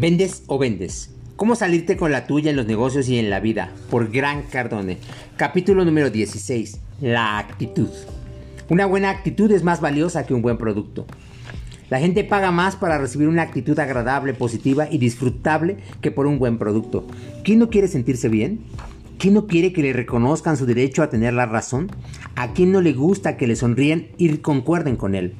¿Vendes o vendes? ¿Cómo salirte con la tuya en los negocios y en la vida? Por Gran Cardone. Capítulo número 16. La actitud. Una buena actitud es más valiosa que un buen producto. La gente paga más para recibir una actitud agradable, positiva y disfrutable que por un buen producto. ¿Quién no quiere sentirse bien? ¿Quién no quiere que le reconozcan su derecho a tener la razón? ¿A quién no le gusta que le sonríen y concuerden con él?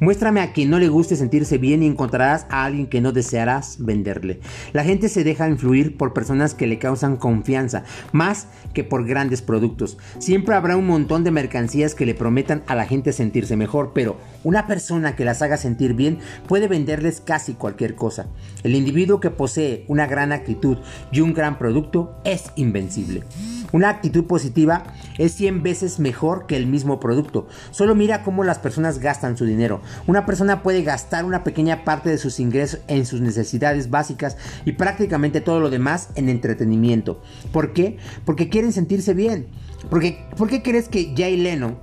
Muéstrame a quien no le guste sentirse bien y encontrarás a alguien que no desearás venderle. La gente se deja influir por personas que le causan confianza, más que por grandes productos. Siempre habrá un montón de mercancías que le prometan a la gente sentirse mejor, pero una persona que las haga sentir bien puede venderles casi cualquier cosa. El individuo que posee una gran actitud y un gran producto es invencible. Una actitud positiva es 100 veces mejor que el mismo producto. Solo mira cómo las personas gastan su dinero. Una persona puede gastar una pequeña parte de sus ingresos en sus necesidades básicas y prácticamente todo lo demás en entretenimiento. ¿Por qué? Porque quieren sentirse bien. Porque, ¿Por qué crees que Jay Leno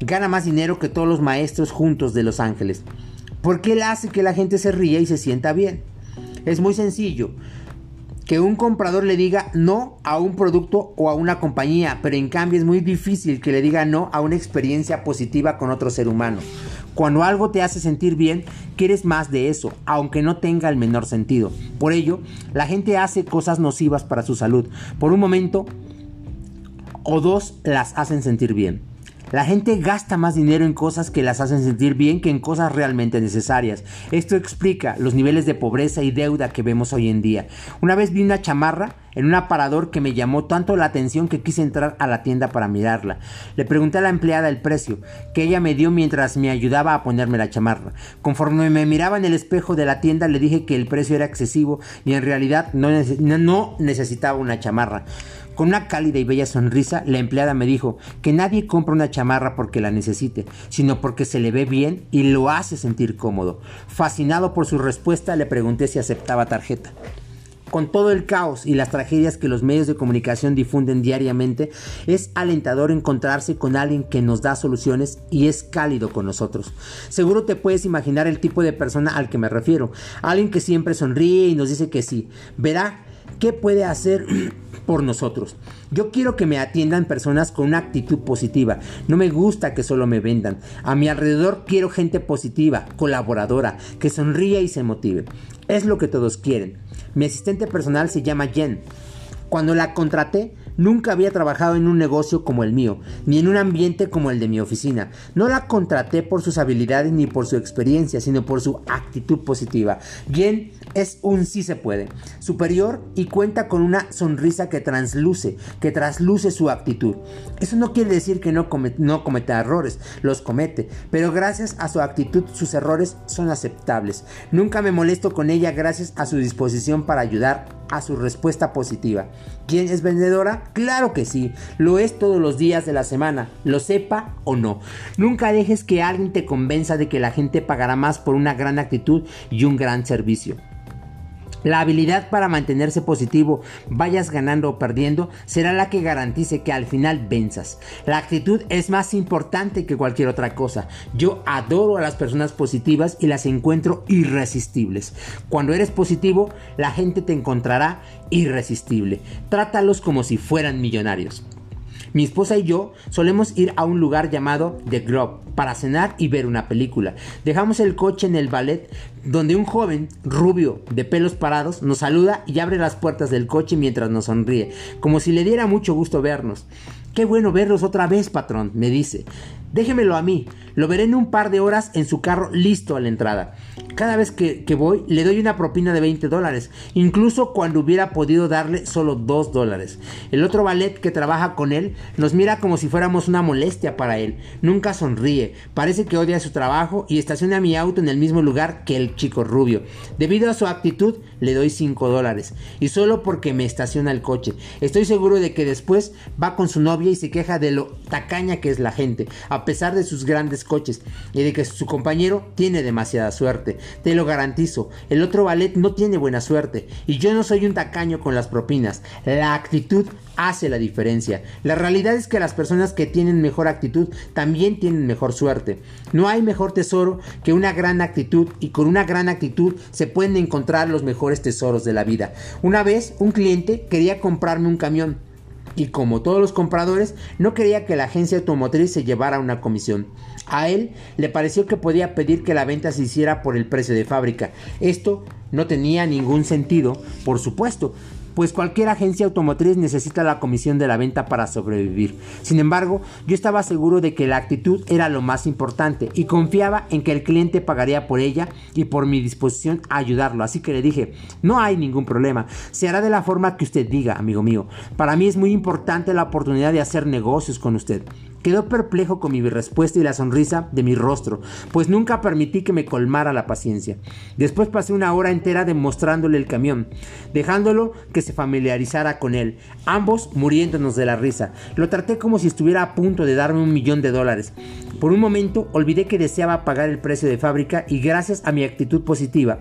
gana más dinero que todos los maestros juntos de Los Ángeles? Porque él hace que la gente se ría y se sienta bien. Es muy sencillo que un comprador le diga no a un producto o a una compañía, pero en cambio es muy difícil que le diga no a una experiencia positiva con otro ser humano. Cuando algo te hace sentir bien, quieres más de eso, aunque no tenga el menor sentido. Por ello, la gente hace cosas nocivas para su salud. Por un momento o dos las hacen sentir bien. La gente gasta más dinero en cosas que las hacen sentir bien que en cosas realmente necesarias. Esto explica los niveles de pobreza y deuda que vemos hoy en día. Una vez vi una chamarra en un aparador que me llamó tanto la atención que quise entrar a la tienda para mirarla. Le pregunté a la empleada el precio, que ella me dio mientras me ayudaba a ponerme la chamarra. Conforme me miraba en el espejo de la tienda le dije que el precio era excesivo y en realidad no, necesitaba una chamarra. Con una cálida y bella sonrisa, la empleada me dijo que nadie compra una chamarra porque la necesite, sino porque se le ve bien y lo hace sentir cómodo. Fascinado por su respuesta, le pregunté si aceptaba tarjeta. Con todo el caos y las tragedias que los medios de comunicación difunden diariamente, es alentador encontrarse con alguien que nos da soluciones y es cálido con nosotros. Seguro te puedes imaginar el tipo de persona al que me refiero. Alguien que siempre sonríe y nos dice que sí. Verá qué puede hacer por nosotros. Yo quiero que me atiendan personas con una actitud positiva. No me gusta que solo me vendan. A mi alrededor quiero gente positiva, colaboradora, que sonríe y se motive. Es lo que todos quieren. Mi asistente personal se llama Jen. Cuando la contraté, Nunca había trabajado en un negocio como el mío, ni en un ambiente como el de mi oficina. No la contraté por sus habilidades ni por su experiencia, sino por su actitud positiva. Bien, es un sí se puede, superior y cuenta con una sonrisa que transluce, que trasluce su actitud. Eso no quiere decir que no, no cometa errores, los comete, pero gracias a su actitud sus errores son aceptables. Nunca me molesto con ella gracias a su disposición para ayudar a su respuesta positiva. ¿Quién es vendedora? Claro que sí, lo es todos los días de la semana, lo sepa o no. Nunca dejes que alguien te convenza de que la gente pagará más por una gran actitud y un gran servicio. La habilidad para mantenerse positivo, vayas ganando o perdiendo, será la que garantice que al final venzas. La actitud es más importante que cualquier otra cosa. Yo adoro a las personas positivas y las encuentro irresistibles. Cuando eres positivo, la gente te encontrará irresistible. Trátalos como si fueran millonarios. Mi esposa y yo solemos ir a un lugar llamado The Grove para cenar y ver una película. Dejamos el coche en el ballet donde un joven rubio de pelos parados nos saluda y abre las puertas del coche mientras nos sonríe, como si le diera mucho gusto vernos. Qué bueno verlos otra vez, patrón, me dice. Déjemelo a mí. Lo veré en un par de horas en su carro listo a la entrada. Cada vez que, voy le doy una propina de 20 dólares, incluso cuando hubiera podido darle solo 2 dólares. El otro ballet que trabaja con él nos mira como si fuéramos una molestia para él. Nunca sonríe, parece que odia su trabajo y estaciona mi auto en el mismo lugar que el chico rubio. Debido a su actitud le doy 5 dólares y solo porque me estaciona el coche. Estoy seguro de que después va con su novia y se queja de lo tacaña que es la gente. A pesar de sus grandes coches y de que su compañero tiene demasiada suerte. Te lo garantizo, el otro ballet no tiene buena suerte y yo no soy un tacaño con las propinas. La actitud hace la diferencia. La realidad es que las personas que tienen mejor actitud también tienen mejor suerte. No hay mejor tesoro que una gran actitud y con una gran actitud se pueden encontrar los mejores tesoros de la vida. Una vez un cliente quería comprarme un camión y como todos los compradores no quería que la agencia automotriz se llevara una comisión. A él le pareció que podía pedir que la venta se hiciera por el precio de fábrica. Esto no tenía ningún sentido, por supuesto, pues cualquier agencia automotriz necesita la comisión de la venta para sobrevivir. Sin embargo, yo estaba seguro de que la actitud era lo más importante y confiaba en que el cliente pagaría por ella y por mi disposición a ayudarlo. Así que le dije, no hay ningún problema, se hará de la forma que usted diga, amigo mío. Para mí es muy importante la oportunidad de hacer negocios con usted. Quedó perplejo con mi respuesta y la sonrisa de mi rostro, pues nunca permití que me colmara la paciencia. Después pasé una hora entera demostrándole el camión, dejándolo que se familiarizara con él, ambos muriéndonos de la risa. Lo traté como si estuviera a punto de darme un millón de dólares. Por un momento olvidé que deseaba pagar el precio de fábrica y gracias a mi actitud positiva,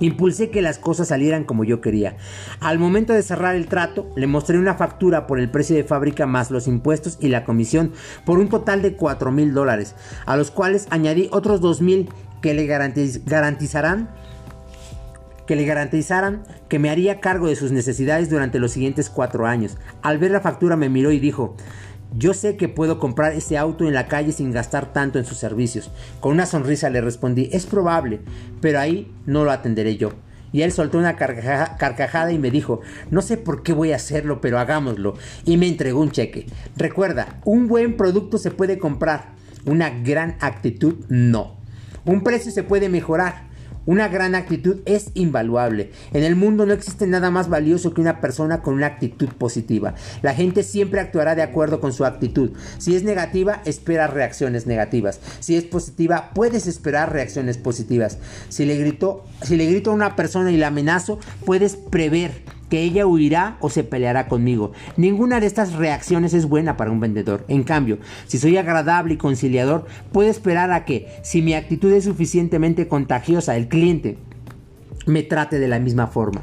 Impulsé que las cosas salieran como yo quería. Al momento de cerrar el trato, le mostré una factura por el precio de fábrica más los impuestos y la comisión por un total de 4 mil dólares, a los cuales añadí otros 2 mil que le garantizarán que le garantizaran que me haría cargo de sus necesidades durante los siguientes cuatro años. Al ver la factura me miró y dijo, yo sé que puedo comprar ese auto en la calle sin gastar tanto en sus servicios. Con una sonrisa le respondí, es probable, pero ahí no lo atenderé yo. Y él soltó una carcajada y me dijo, no sé por qué voy a hacerlo, pero hagámoslo. Y me entregó un cheque. Recuerda, un buen producto se puede comprar, una gran actitud no. Un precio se puede mejorar, una gran actitud es invaluable. En el mundo no existe nada más valioso que una persona con una actitud positiva. La gente siempre actuará de acuerdo con su actitud. Si es negativa, espera reacciones negativas. Si es positiva, puedes esperar reacciones positivas. Si le grito, si le grito a una persona y la amenazo, puedes prever que ella huirá o se peleará conmigo. Ninguna de estas reacciones es buena para un vendedor. En cambio, si soy agradable y conciliador, puedo esperar a que, si mi actitud es suficientemente contagiosa, el cliente me trate de la misma forma.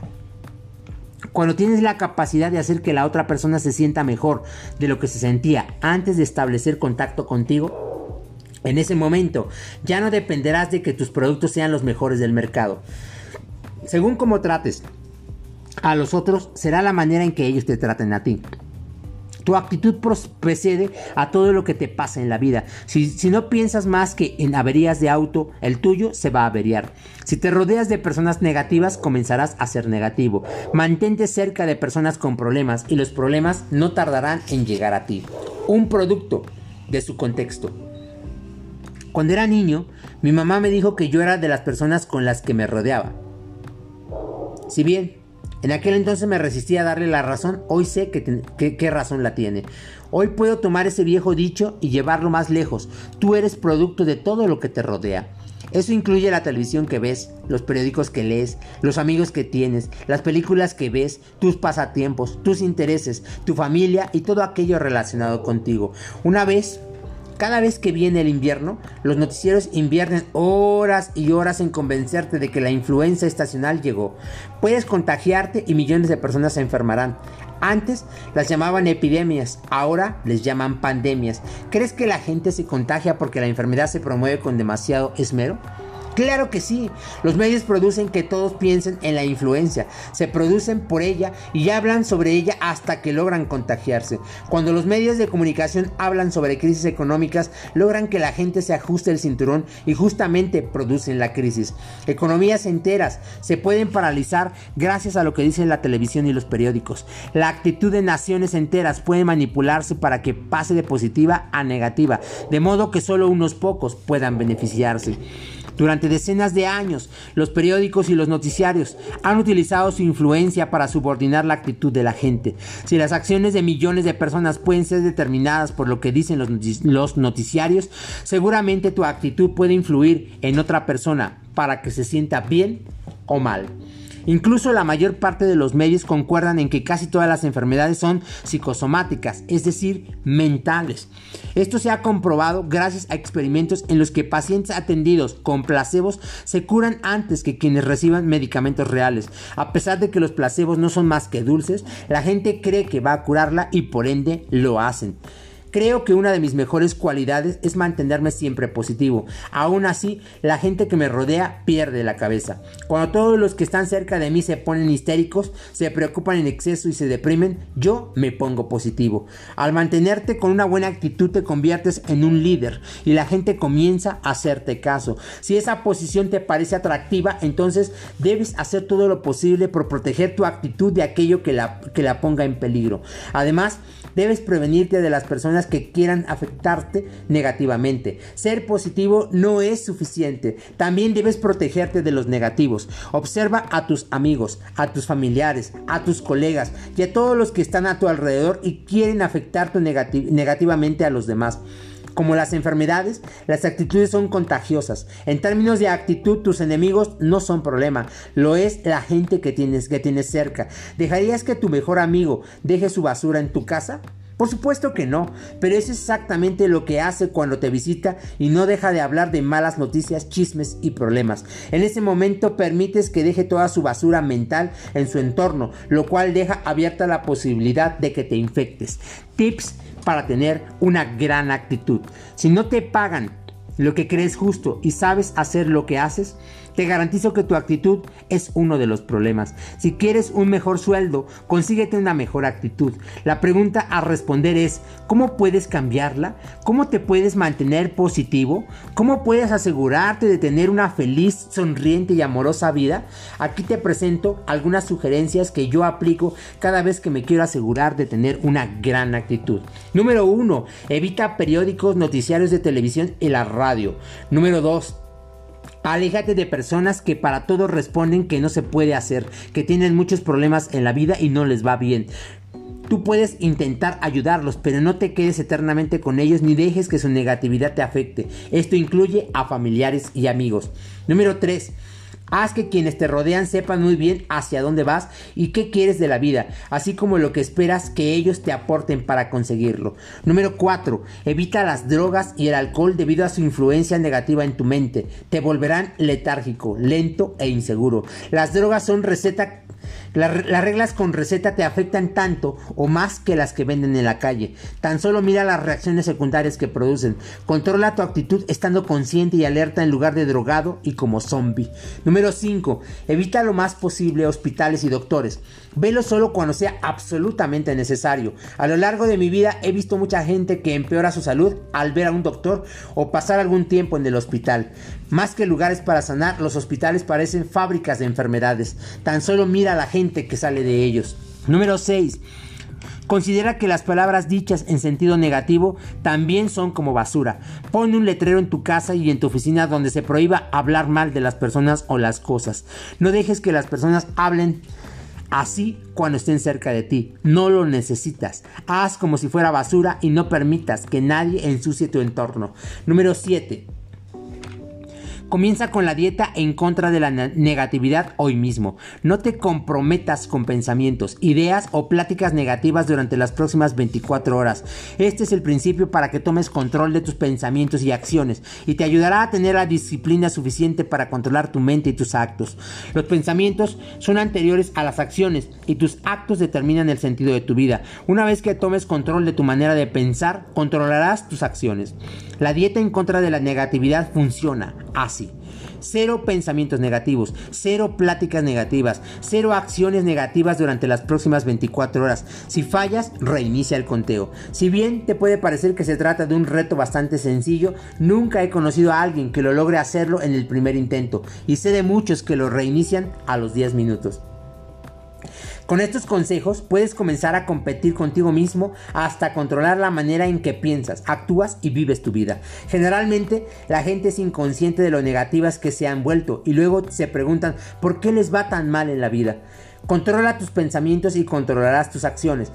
Cuando tienes la capacidad de hacer que la otra persona se sienta mejor de lo que se sentía antes de establecer contacto contigo, en ese momento ya no dependerás de que tus productos sean los mejores del mercado. Según cómo trates a los otros será la manera en que ellos te traten a ti. Tu actitud precede a todo lo que te pasa en la vida. Si, no piensas más que en averías de auto, el tuyo se va a averiar. Si te rodeas de personas negativas, comenzarás a ser negativo. Mantente cerca de personas con problemas y los problemas no tardarán en llegar a ti. Un producto de su contexto. Cuando era niño, mi mamá me dijo que yo era de las personas con las que me rodeaba. Si bien en aquel entonces me resistía a darle la razón, hoy sé qué razón la tiene. Hoy puedo tomar ese viejo dicho y llevarlo más lejos. Tú eres producto de todo lo que te rodea. Eso incluye la televisión que ves, los periódicos que lees, los amigos que tienes, las películas que ves, tus pasatiempos, tus intereses, tu familia y todo aquello relacionado contigo. Una vez cada vez que viene el invierno, los noticieros inviernen horas y horas en convencerte de que la influenza estacional llegó. Puedes contagiarte y millones de personas se enfermarán. Antes las llamaban epidemias, ahora les llaman pandemias. ¿Crees que la gente se contagia porque la enfermedad se promueve con demasiado esmero? Claro que sí, los medios producen que todos piensen en la influencia, se producen por ella y hablan sobre ella hasta que logran contagiarse. Cuando los medios de comunicación hablan sobre crisis económicas, logran que la gente se ajuste el cinturón y justamente producen la crisis. Economías enteras se pueden paralizar gracias a lo que dicen la televisión y los periódicos. La actitud de naciones enteras puede manipularse para que pase de positiva a negativa, de modo que solo unos pocos puedan beneficiarse. Durante decenas de años, los periódicos y los noticiarios han utilizado su influencia para subordinar la actitud de la gente. Si las acciones de millones de personas pueden ser determinadas por lo que dicen los noticiarios, seguramente tu actitud puede influir en otra persona para que se sienta bien o mal. Incluso la mayor parte de los medios concuerdan en que casi todas las enfermedades son psicosomáticas, es decir, mentales. Esto se ha comprobado gracias a experimentos en los que pacientes atendidos con placebos se curan antes que quienes reciban medicamentos reales. A pesar de que los placebos no son más que dulces, la gente cree que va a curarla y por ende lo hacen. Creo que una de mis mejores cualidades es mantenerme siempre positivo. Aún así, la gente que me rodea pierde la cabeza. Cuando todos los que están cerca de mí se ponen histéricos, se preocupan en exceso y se deprimen, yo me pongo positivo. Al mantenerte con una buena actitud te conviertes en un líder y la gente comienza a hacerte caso. Si esa posición te parece atractiva, entonces debes hacer todo lo posible por proteger tu actitud de aquello que la, que la ponga en peligro. Además, debes prevenirte de las personas que quieran afectarte negativamente. Ser positivo no es suficiente. También debes protegerte de los negativos. Observa a tus amigos, a tus familiares, a tus colegas y a todos los que están a tu alrededor y quieren afectarte negativamente a los demás. Como las enfermedades, las actitudes son contagiosas. En términos de actitud, tus enemigos no son problema, lo es la gente que tienes, que tienes cerca. ¿Dejarías que tu mejor amigo deje su basura en tu casa? Por supuesto que no, pero es exactamente lo que hace cuando te visita y no deja de hablar de malas noticias, chismes y problemas. En ese momento permites que deje toda su basura mental en su entorno, lo cual deja abierta la posibilidad de que te infectes. Tips para tener una gran actitud. Si no te pagan lo que crees justo y sabes hacer lo que haces, te garantizo que tu actitud es uno de los problemas. Si quieres un mejor sueldo, consíguete una mejor actitud. La pregunta a responder es, ¿cómo puedes cambiarla? ¿Cómo te puedes mantener positivo? ¿Cómo puedes asegurarte de tener una feliz, sonriente y amorosa vida? Aquí te presento algunas sugerencias que yo aplico cada vez que me quiero asegurar de tener una gran actitud. Número 1. Evita periódicos, noticiarios de televisión y la radio. Número 2 Aléjate de personas que para todo responden que no se puede hacer, que tienen muchos problemas en la vida y no les va bien. Tú puedes intentar ayudarlos, pero no te quedes eternamente con ellos ni dejes que su negatividad te afecte. Esto incluye a familiares y amigos. Número 3. Haz que quienes te rodean sepan muy bien hacia dónde vas y qué quieres de la vida, así como lo que esperas que ellos te aporten para conseguirlo. Número 4. Evita las drogas y el alcohol debido a su influencia negativa en tu mente. Te volverán letárgico, lento e inseguro. Las drogas son receta las reglas con receta te afectan tanto o más que las que venden en la calle. Tan solo mira las reacciones secundarias que producen. Controla tu actitud estando consciente y alerta en lugar de drogado y como zombie. Número 5. Evita lo más posible hospitales y doctores. Velo solo cuando sea absolutamente necesario. A lo largo de mi vida he visto mucha gente que empeora su salud al ver a un doctor o pasar algún tiempo en el hospital. Más que lugares para sanar, los hospitales parecen fábricas de enfermedades. Tan solo mira a la gente que sale de ellos. Número 6. Considera que las palabras dichas en sentido negativo también son como basura. Pon un letrero en tu casa y en tu oficina donde se prohíba hablar mal de las personas o las cosas. No dejes que las personas hablen así cuando estén cerca de ti. No lo necesitas. Haz como si fuera basura y no permitas que nadie ensucie tu entorno. Número 7. Comienza con la dieta en contra de la negatividad hoy mismo. No te comprometas con pensamientos, ideas o pláticas negativas durante las próximas 24 horas. Este es el principio para que tomes control de tus pensamientos y acciones y te ayudará a tener la disciplina suficiente para controlar tu mente y tus actos. Los pensamientos son anteriores a las acciones y tus actos determinan el sentido de tu vida. Una vez que tomes control de tu manera de pensar, controlarás tus acciones. La dieta en contra de la negatividad funciona así. Cero pensamientos negativos, cero pláticas negativas, cero acciones negativas durante las próximas 24 horas. Si fallas, reinicia el conteo. Si bien te puede parecer que se trata de un reto bastante sencillo, nunca he conocido a alguien que lo logre hacerlo en el primer intento y sé de muchos que lo reinician a los 10 minutos. Con estos consejos puedes comenzar a competir contigo mismo hasta controlar la manera en que piensas, actúas y vives tu vida. Generalmente la gente es inconsciente de lo negativas que se han vuelto y luego se preguntan por qué les va tan mal en la vida. Controla tus pensamientos y controlarás tus acciones.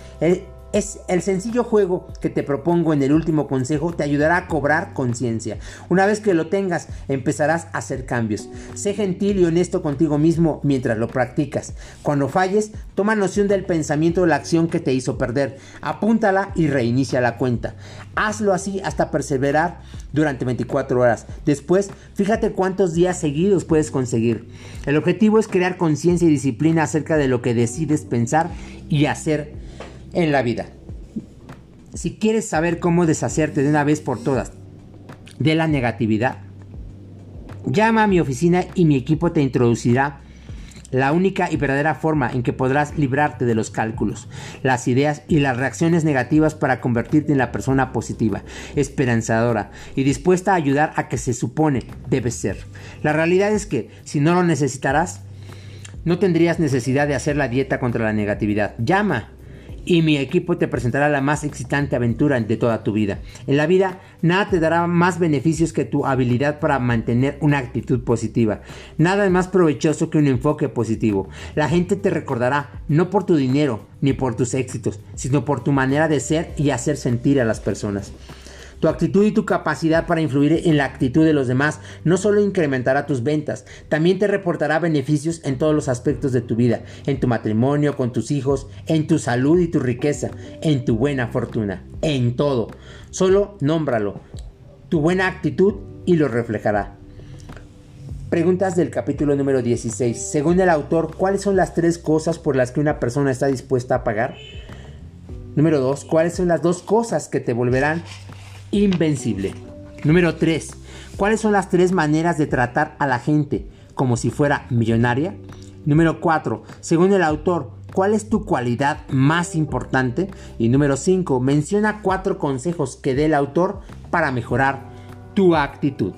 Es el sencillo juego que te propongo en el último consejo te ayudará a cobrar conciencia. Una vez que lo tengas, empezarás a hacer cambios. Sé gentil y honesto contigo mismo mientras lo practicas. Cuando falles, toma noción del pensamiento o la acción que te hizo perder. Apúntala y reinicia la cuenta. Hazlo así hasta perseverar durante 24 horas. Después, fíjate cuántos días seguidos puedes conseguir. El objetivo es crear conciencia y disciplina acerca de lo que decides pensar y hacer en la vida. Si quieres saber cómo deshacerte de una vez por todas de la negatividad, llama a mi oficina y mi equipo te introducirá la única y verdadera forma en que podrás librarte de los cálculos, las ideas y las reacciones negativas para convertirte en la persona positiva, esperanzadora y dispuesta a ayudar a que se supone debes ser. La realidad es que si no lo necesitarás, no tendrías necesidad de hacer la dieta contra la negatividad. Llama y mi equipo te presentará la más excitante aventura de toda tu vida. En la vida, nada te dará más beneficios que tu habilidad para mantener una actitud positiva. Nada es más provechoso que un enfoque positivo. La gente te recordará no por tu dinero ni por tus éxitos, sino por tu manera de ser y hacer sentir a las personas. Tu actitud y tu capacidad para influir en la actitud de los demás no solo incrementará tus ventas, también te reportará beneficios en todos los aspectos de tu vida, en tu matrimonio, con tus hijos, en tu salud y tu riqueza, en tu buena fortuna, en todo. Solo nómbralo, tu buena actitud y lo reflejará. Preguntas del capítulo número 16. Según el autor, ¿cuáles son las tres cosas por las que una persona está dispuesta a pagar? Número 2. ¿Cuáles son las dos cosas que te volverán invencible. Número 3. ¿Cuáles son las tres maneras de tratar a la gente como si fuera millonaria? Número 4. Según el autor, ¿cuál es tu cualidad más importante? Y número 5. Menciona cuatro consejos que dé el autor para mejorar tu actitud.